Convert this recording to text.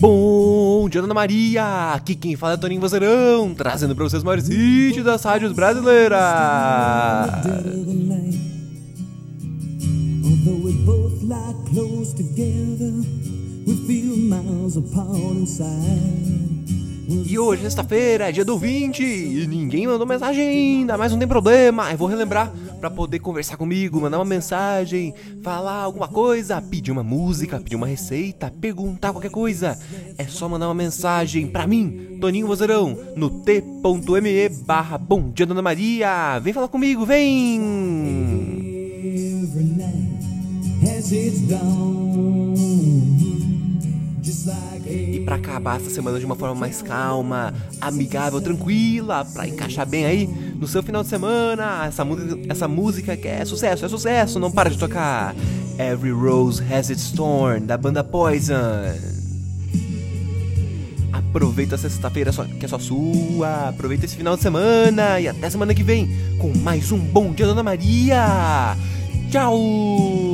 Bom dia, Dona Maria! Aqui quem fala é Toninho Vozeirão, trazendo pra vocês os maiores hits das rádios brasileiras! E hoje, sexta-feira, é dia do 20 e ninguém mandou mensagem ainda, mas não tem problema. Eu vou relembrar para poder conversar comigo, mandar uma mensagem, falar alguma coisa, pedir uma música, pedir uma receita, perguntar qualquer coisa. É só mandar uma mensagem para mim, Toninho Vozeirão, no t.me barra Bom Dia Dona Maria. Vem falar comigo, vem! E para acabar essa semana de uma forma mais calma, amigável, tranquila, para encaixar bem aí no seu final de semana, essa, essa música que é sucesso, é sucesso, não para de tocar. Every Rose Has Its Thorn, da banda Poison. Aproveita essa sexta-feira que é só sua. Aproveita esse final de semana e até semana que vem com mais um Bom Dia Dona Maria. Tchau!